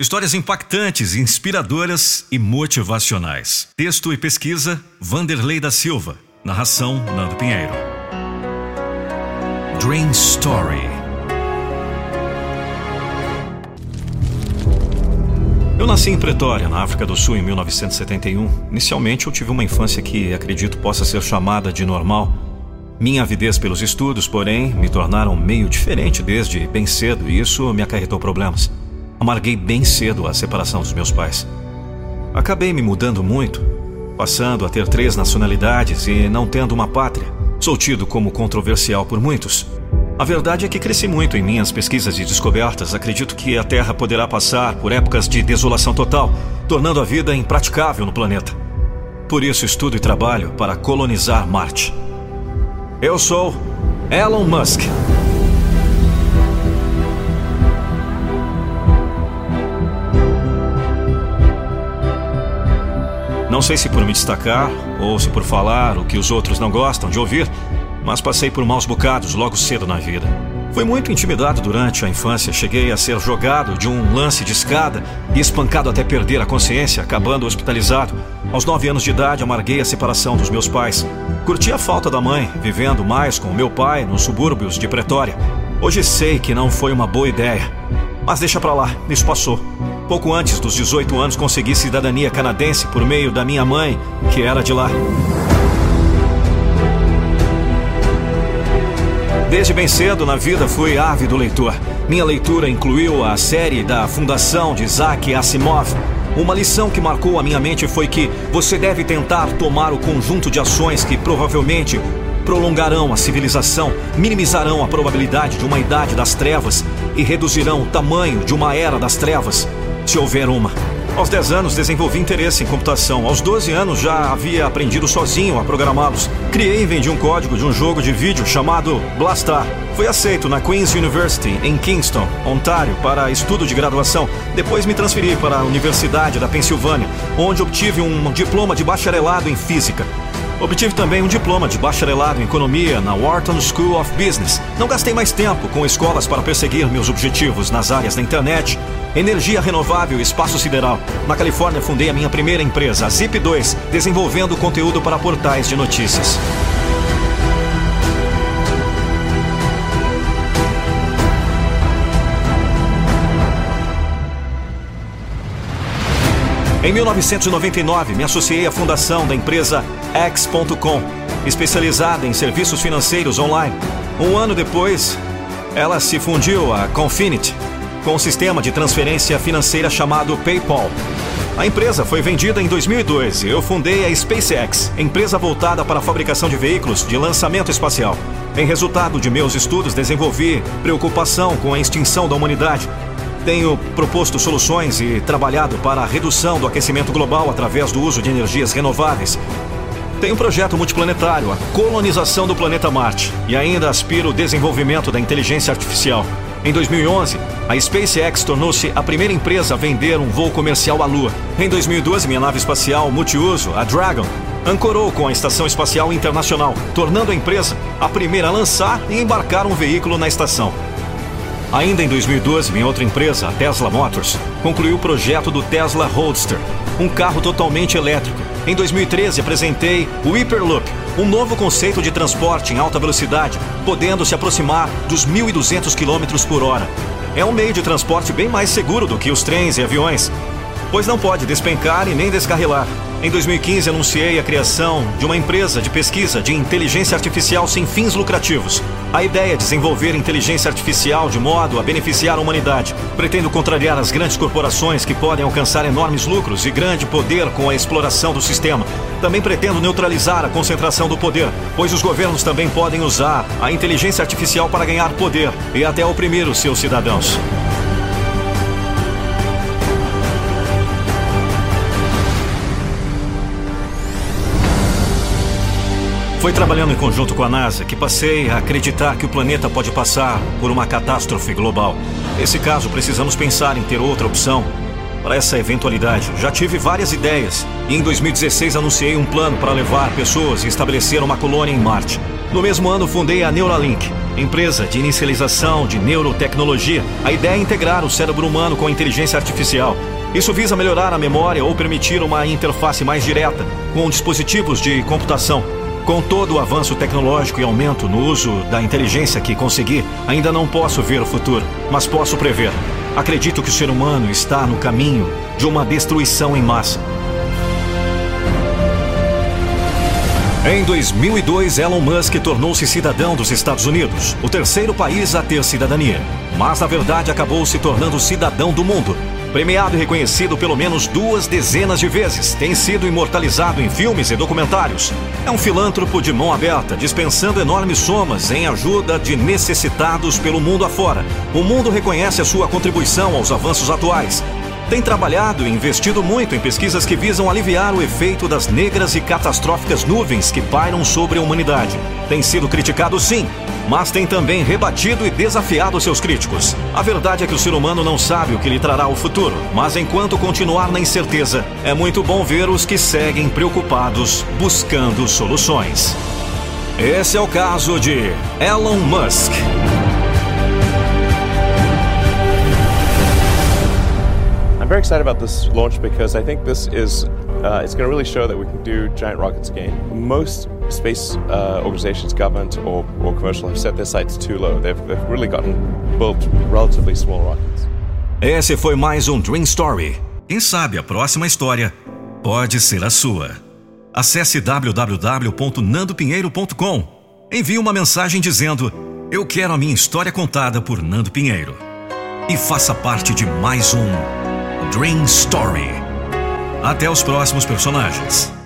Histórias impactantes, inspiradoras e motivacionais. Texto e pesquisa: Vanderlei da Silva. Narração: Nando Pinheiro. Dream Story. Eu nasci em Pretória, na África do Sul, em 1971. Inicialmente, eu tive uma infância que acredito possa ser chamada de normal. Minha avidez pelos estudos, porém, me tornaram meio diferente desde bem cedo e isso me acarretou problemas. Amarguei bem cedo a separação dos meus pais. Acabei me mudando muito, passando a ter três nacionalidades e não tendo uma pátria. Sou tido como controversial por muitos. A verdade é que cresci muito em minhas pesquisas e descobertas. Acredito que a Terra poderá passar por épocas de desolação total, tornando a vida impraticável no planeta. Por isso estudo e trabalho para colonizar Marte. Eu sou Elon Musk. Não sei se por me destacar ou se por falar o que os outros não gostam de ouvir, mas passei por maus bocados logo cedo na vida. Fui muito intimidado durante a infância. Cheguei a ser jogado de um lance de escada e espancado até perder a consciência, acabando hospitalizado. Aos nove anos de idade, amarguei a separação dos meus pais. Curti a falta da mãe, vivendo mais com meu pai nos subúrbios de Pretória. Hoje sei que não foi uma boa ideia. Mas deixa pra lá, isso passou. Pouco antes dos 18 anos, consegui cidadania canadense por meio da minha mãe, que era de lá. Desde bem cedo na vida fui ávido leitor. Minha leitura incluiu a série da Fundação de Isaac Asimov. Uma lição que marcou a minha mente foi que você deve tentar tomar o conjunto de ações que provavelmente prolongarão a civilização, minimizarão a probabilidade de uma idade das trevas e reduzirão o tamanho de uma era das trevas se houver uma. Aos 10 anos desenvolvi interesse em computação. Aos 12 anos já havia aprendido sozinho a programá-los. Criei e vendi um código de um jogo de vídeo chamado Blastar. Fui aceito na Queen's University em Kingston, Ontário, para estudo de graduação. Depois me transferi para a Universidade da Pensilvânia, onde obtive um diploma de bacharelado em física. Obtive também um diploma de bacharelado em economia na Wharton School of Business. Não gastei mais tempo com escolas para perseguir meus objetivos nas áreas da internet, energia renovável e espaço sideral. Na Califórnia, fundei a minha primeira empresa, a Zip2, desenvolvendo conteúdo para portais de notícias. Em 1999, me associei à fundação da empresa X.com, especializada em serviços financeiros online. Um ano depois, ela se fundiu a Confinity, com um sistema de transferência financeira chamado PayPal. A empresa foi vendida em 2002 e eu fundei a SpaceX, empresa voltada para a fabricação de veículos de lançamento espacial. Em resultado de meus estudos, desenvolvi preocupação com a extinção da humanidade tenho proposto soluções e trabalhado para a redução do aquecimento global através do uso de energias renováveis. Tenho um projeto multiplanetário, a colonização do planeta Marte, e ainda aspiro o desenvolvimento da inteligência artificial. Em 2011, a SpaceX tornou-se a primeira empresa a vender um voo comercial à Lua. Em 2012, minha nave espacial multiuso, a Dragon, ancorou com a Estação Espacial Internacional, tornando a empresa a primeira a lançar e embarcar um veículo na estação. Ainda em 2012, minha outra empresa, a Tesla Motors, concluiu o projeto do Tesla Roadster, um carro totalmente elétrico. Em 2013, apresentei o Hyperloop, um novo conceito de transporte em alta velocidade, podendo se aproximar dos 1.200 km por hora. É um meio de transporte bem mais seguro do que os trens e aviões, pois não pode despencar e nem descarrilar. Em 2015, anunciei a criação de uma empresa de pesquisa de inteligência artificial sem fins lucrativos. A ideia é desenvolver inteligência artificial de modo a beneficiar a humanidade. Pretendo contrariar as grandes corporações que podem alcançar enormes lucros e grande poder com a exploração do sistema. Também pretendo neutralizar a concentração do poder, pois os governos também podem usar a inteligência artificial para ganhar poder e até oprimir os seus cidadãos. Foi trabalhando em conjunto com a NASA que passei a acreditar que o planeta pode passar por uma catástrofe global. Nesse caso, precisamos pensar em ter outra opção para essa eventualidade. Já tive várias ideias e em 2016 anunciei um plano para levar pessoas e estabelecer uma colônia em Marte. No mesmo ano, fundei a Neuralink, empresa de inicialização de neurotecnologia. A ideia é integrar o cérebro humano com a inteligência artificial. Isso visa melhorar a memória ou permitir uma interface mais direta com dispositivos de computação. Com todo o avanço tecnológico e aumento no uso da inteligência que consegui, ainda não posso ver o futuro, mas posso prever. Acredito que o ser humano está no caminho de uma destruição em massa. Em 2002, Elon Musk tornou-se cidadão dos Estados Unidos, o terceiro país a ter cidadania. Mas, na verdade, acabou se tornando cidadão do mundo. Premiado e reconhecido pelo menos duas dezenas de vezes, tem sido imortalizado em filmes e documentários. É um filântropo de mão aberta, dispensando enormes somas em ajuda de necessitados pelo mundo afora. O mundo reconhece a sua contribuição aos avanços atuais, tem trabalhado e investido muito em pesquisas que visam aliviar o efeito das negras e catastróficas nuvens que pairam sobre a humanidade. Tem sido criticado, sim, mas tem também rebatido e desafiado seus críticos. A verdade é que o ser humano não sabe o que lhe trará o futuro, mas enquanto continuar na incerteza, é muito bom ver os que seguem preocupados, buscando soluções. Esse é o caso de Elon Musk. I'm very excited about this launch because I think this is uh, it's going to really show that we can do giant rockets again. Most space uh, organizations, government or, or commercial, have set their sights too low. They've, they've really gotten built relatively small rockets. Esse foi mais um Dream Story. Quem sabe a próxima história pode ser a sua. Acesse www.nandopinheiro.com. Envie uma mensagem dizendo: Eu quero a minha história contada por Nando Pinheiro. E faça parte de mais um Dream Story. Até os próximos personagens.